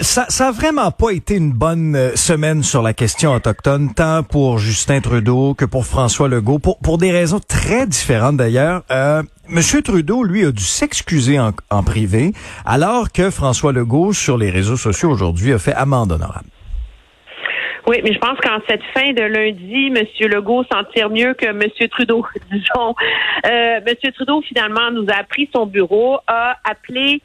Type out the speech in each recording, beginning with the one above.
Ça, ça a vraiment pas été une bonne euh, semaine sur la question autochtone, tant pour Justin Trudeau que pour François Legault, pour, pour des raisons très différentes d'ailleurs. Euh, Monsieur Trudeau, lui, a dû s'excuser en, en privé, alors que François Legault, sur les réseaux sociaux aujourd'hui, a fait amende honorable. Oui, mais je pense qu'en cette fin de lundi, M. Legault s'en tire mieux que M. Trudeau, disons. Euh, M. Trudeau, finalement, nous a appris son bureau, a appelé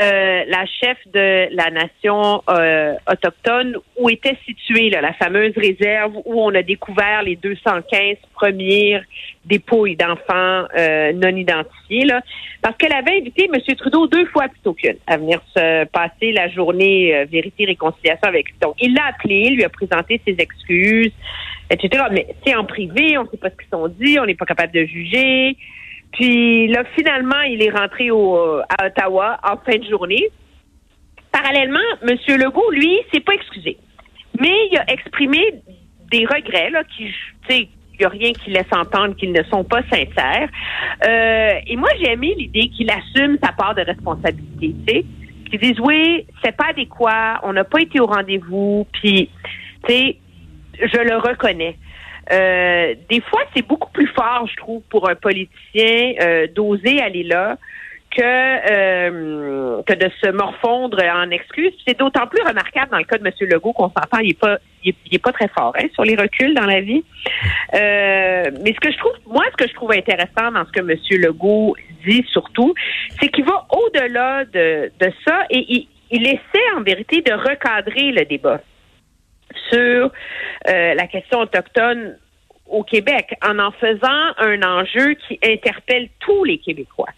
euh, la chef de la nation euh, autochtone où était située là, la fameuse réserve où on a découvert les 215 premières dépouilles d'enfants euh, non identifiés. Là, parce qu'elle avait invité M. Trudeau deux fois plutôt qu'une à venir se passer la journée euh, vérité-réconciliation avec lui. Donc, il l'a appelé, lui a présenté ses excuses, etc. Mais c'est en privé, on ne sait pas ce qu'ils sont dit, on n'est pas capable de juger. Puis là, finalement, il est rentré au, à Ottawa en fin de journée. Parallèlement, M. Legault, lui, s'est pas excusé. Mais il a exprimé des regrets, là, qui, tu sais, il n'y a rien qui laisse entendre qu'ils ne sont pas sincères. Euh, et moi, j'ai aimé l'idée qu'il assume sa part de responsabilité, tu sais. Qu'ils disent, oui, c'est pas adéquat, on n'a pas été au rendez-vous, puis, tu sais, je le reconnais. Euh, des fois, c'est beaucoup plus fort, je trouve, pour un politicien euh, d'oser aller là que euh, que de se morfondre en excuses. C'est d'autant plus remarquable dans le cas de M. Legault qu'on s'entend, il est pas il est, pas très fort hein, sur les reculs dans la vie. Euh, mais ce que je trouve, moi, ce que je trouve intéressant dans ce que M. Legault dit surtout, c'est qu'il va au-delà de, de ça et il, il essaie en vérité de recadrer le débat sur euh, la question autochtone au Québec en en faisant un enjeu qui interpelle tous les Québécois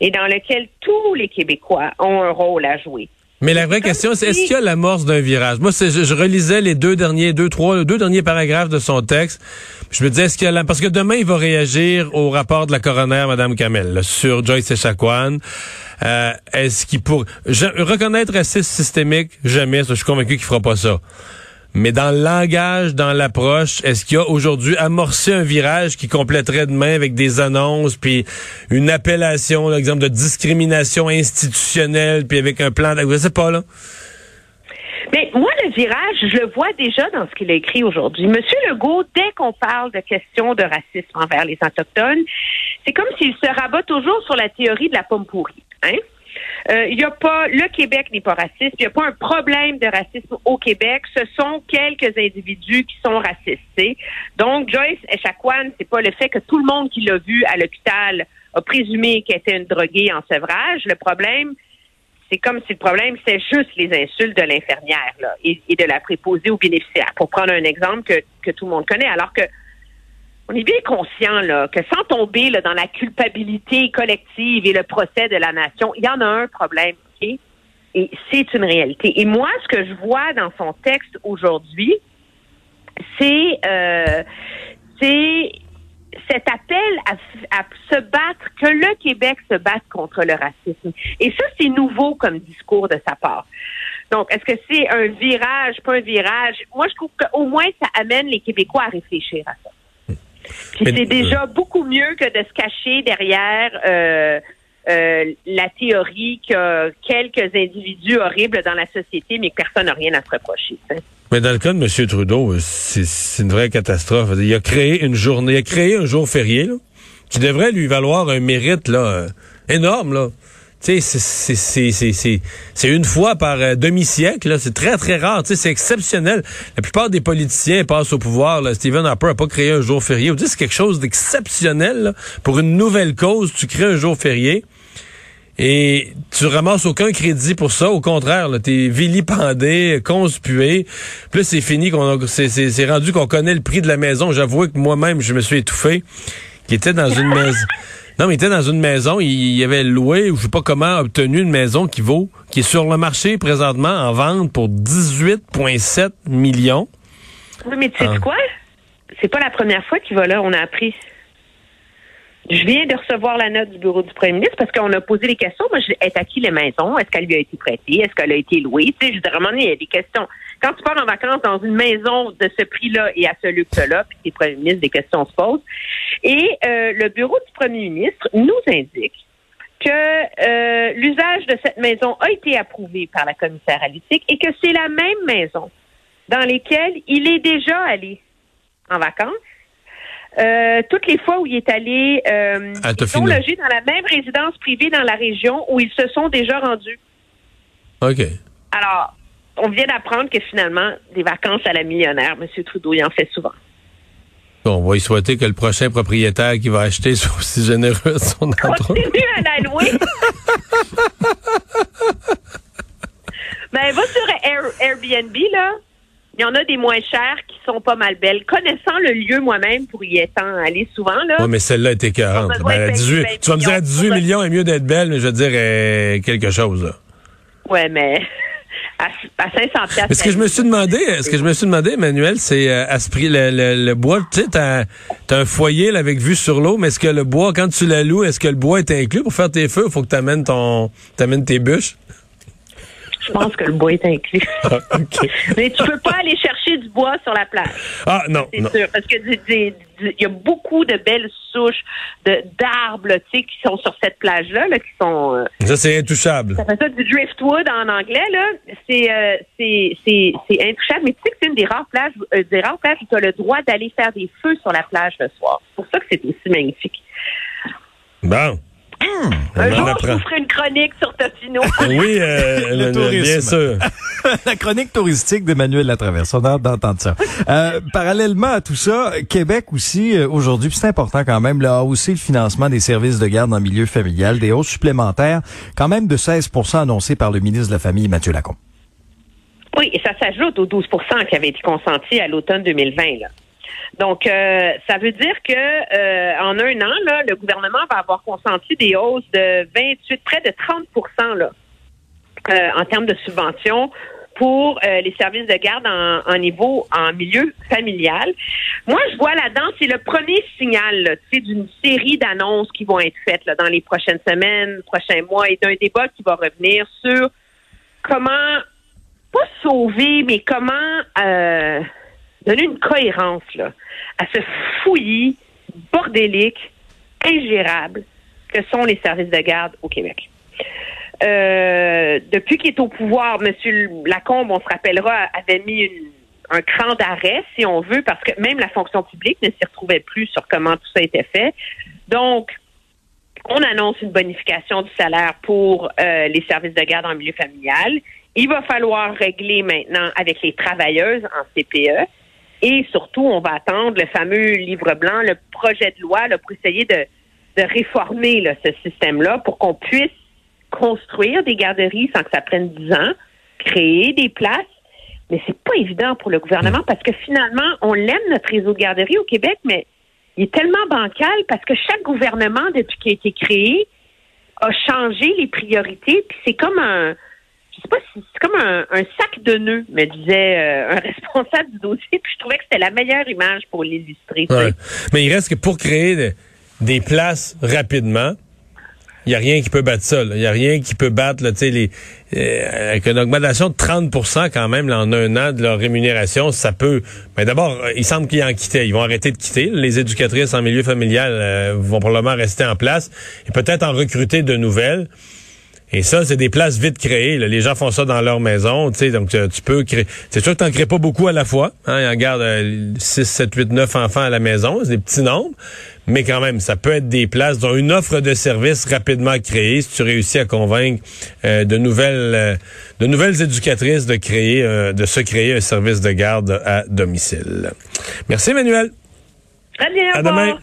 et dans lequel tous les Québécois ont un rôle à jouer. Mais la vraie question, c'est est-ce qu'il y a l'amorce d'un virage? Moi, je, je, relisais les deux derniers, deux, trois, deux derniers paragraphes de son texte. Je me disais, est-ce qu'il y a la... Parce que demain, il va réagir au rapport de la coroner, Mme Kamel, là, sur Joyce Echaquan. Euh, est-ce qu'il pour... Je... reconnaître racisme systémique? Jamais. Ça, je suis convaincu qu'il fera pas ça. Mais dans le langage, dans l'approche, est-ce qu'il y a aujourd'hui amorcé un virage qui compléterait demain avec des annonces, puis une appellation, l'exemple de discrimination institutionnelle, puis avec un plan, je sais pas là? Mais moi, le virage, je le vois déjà dans ce qu'il a écrit aujourd'hui. Monsieur Legault, dès qu'on parle de questions de racisme envers les Autochtones, c'est comme s'il se rabat toujours sur la théorie de la pomme pourrie. Hein? Il euh, n'y a pas, le Québec n'est pas raciste. Il n'y a pas un problème de racisme au Québec. Ce sont quelques individus qui sont racistes. Donc, Joyce Echaquan, c'est pas le fait que tout le monde qui l'a vu à l'hôpital a présumé qu'elle était une droguée en sevrage. Le problème, c'est comme si le problème, c'est juste les insultes de l'infirmière et, de la préposée aux bénéficiaires, pour prendre un exemple que, que tout le monde connaît. Alors que on est bien conscient là, que sans tomber là, dans la culpabilité collective et le procès de la nation, il y en a un problème, OK? Et c'est une réalité. Et moi, ce que je vois dans son texte aujourd'hui, c'est euh, cet appel à, se battre, que le Québec se batte contre le racisme. Et ça, c'est nouveau comme discours de sa part. Donc, est-ce que c'est un virage, pas un virage? Moi, je trouve qu'au moins, ça amène les Québécois à réfléchir à. Puis c'est déjà beaucoup mieux que de se cacher derrière euh, euh, la théorie que quelques individus horribles dans la société, mais que personne n'a rien à se reprocher. Mais dans le cas de M. Trudeau, c'est une vraie catastrophe. Il a créé une journée, il a créé un jour férié là, qui devrait lui valoir un mérite là, euh, énorme. Là c'est une fois par euh, demi-siècle. C'est très, très rare. C'est exceptionnel. La plupart des politiciens passent au pouvoir. Là. Stephen Harper n'a pas créé un jour férié. C'est quelque chose d'exceptionnel. Pour une nouvelle cause, tu crées un jour férié. Et tu ramasses aucun crédit pour ça. Au contraire, t'es vilipendé, conspué. Plus c'est fini, qu'on c'est rendu qu'on connaît le prix de la maison. J'avoue que moi-même, je me suis étouffé. Qui était dans une maison. Non, mais il était dans une maison, il, avait loué, ou je sais pas comment, obtenu une maison qui vaut, qui est sur le marché présentement en vente pour 18,7 millions. Oui, mais tu sais ah. quoi? C'est pas la première fois qu'il va là, on a appris. Je viens de recevoir la note du bureau du premier ministre parce qu'on a posé des questions. Moi, je, est à qui les maisons? Est-ce qu'elle lui a été prêtée? Est-ce qu'elle a été louée? Tu sais, je moment donné, il y a des questions. Quand tu pars en vacances dans une maison de ce prix-là et à ce luxe-là, puis que es premier ministre, des questions se posent. Et euh, le bureau du premier ministre nous indique que euh, l'usage de cette maison a été approuvé par la commissaire l'éthique et que c'est la même maison dans laquelle il est déjà allé en vacances. Euh, toutes les fois où il est allé, euh, ils sont logés dans la même résidence privée dans la région où ils se sont déjà rendus. OK. Alors, on vient d'apprendre que finalement, des vacances à la millionnaire, M. Trudeau, il en fait souvent. Bon, on va y souhaiter que le prochain propriétaire qui va acheter soit aussi généreux de son endroit. Continue à la louer. ben, va sur Airbnb, là. Il y en a des moins chères qui sont pas mal belles. Connaissant le lieu moi-même pour y être aller souvent, là. Oui, mais celle-là était 40. Ben, tu vas me dire à 18 millions, est mieux d'être belle, mais je veux dire euh, quelque chose, là. Ouais, mais à, 500 Ce que je me suis demandé, ce que je me suis demandé, Emmanuel, c'est euh, à ce prix, le, le, bois, tu sais, t'as as un foyer là, avec vue sur l'eau, mais est-ce que le bois, quand tu la loues, est-ce que le bois est inclus pour faire tes feux? Faut que tu amènes ton, t'amènes tes bûches? Je pense que le bois est inclus. Ah, Mais tu peux pas aller chercher du bois sur la plage. Ah non. C'est sûr. Parce que il y a beaucoup de belles souches d'arbres qui sont sur cette plage-là, là, qui sont. Euh, ça, c'est intouchable. Ça fait ça du driftwood en anglais, là. C'est euh, intouchable. Mais tu sais que c'est une des rares plages, euh, des rares plages où tu as le droit d'aller faire des feux sur la plage le soir. C'est pour ça que c'est aussi magnifique. Bon. Un jour, je vous ferai une chronique sur Totino. oui, euh, le, tourisme. bien sûr. la chronique touristique d'Emmanuel Latraverse. On a hâte d'entendre ça. Euh, parallèlement à tout ça, Québec aussi, euh, aujourd'hui, c'est important quand même, là, a aussi le financement des services de garde en milieu familial, des hausses supplémentaires, quand même de 16% annoncées par le ministre de la Famille, Mathieu Lacombe. Oui, et ça s'ajoute aux 12% qui avaient été consentis à l'automne 2020. Là. Donc, euh, ça veut dire que euh, en un an, là, le gouvernement va avoir consenti des hausses de 28, près de 30 là, euh, en termes de subventions pour les services de garde en, niveau, en milieu familial. Moi, je vois là-dedans, c'est le premier signal d'une série d'annonces qui vont être faites là, dans les prochaines semaines, prochains mois, et d'un débat qui va revenir sur comment, pas sauver, mais comment donner une cohérence là, à ce fouillis bordélique, ingérable que sont les services de garde au Québec. Euh, depuis qu'il est au pouvoir, M. Lacombe, on se rappellera, avait mis un cran d'arrêt, si on veut, parce que même la fonction publique ne s'y retrouvait plus sur comment tout ça été fait. Donc, on annonce une bonification du salaire pour euh, les services de garde en milieu familial. Il va falloir régler maintenant avec les travailleuses en CPE. Et surtout, on va attendre le fameux livre blanc, le projet de loi pour essayer de, réformer ce système-là pour qu'on puisse construire des garderies sans que ça prenne 10 ans, créer des places. Mais c'est pas évident pour le gouvernement parce que finalement, on l'aime notre réseau de garderies au Québec, mais il est tellement bancal parce que chaque gouvernement, depuis qu'il a été créé, a changé les priorités. Puis c'est comme un, je sais pas si c'est comme un, sac de nœuds, me disait euh, un responsable du dossier, puis je trouvais que c'était la meilleure image pour l'illustrer. Mais il reste que pour créer des places rapidement, il n'y a rien qui peut battre ça. Il n'y a rien qui peut battre là, les, euh, avec une augmentation de 30% quand même en un an de leur rémunération, ça peut. Mais d'abord, euh, il semble qu'ils en quittaient. Ils vont arrêter de quitter. Les éducatrices en milieu familial vont probablement rester en place et peut-être en recruter de nouvelles. Et ça, c'est des places vite créées. Les gens font ça dans leur maison, tu sais, donc tu, peux créer. C'est sûr que t'en crées pas beaucoup à la fois. Hein, ils en gardent 6, 7, 8, 9 enfants à la maison. C'est des petits nombres. Mais quand même, ça peut être des places dont une offre de service rapidement créée si tu réussis à convaincre euh, de nouvelles euh, de nouvelles éducatrices de créer euh, de se créer un service de garde à domicile. Merci Emmanuel. Très bien. À demain.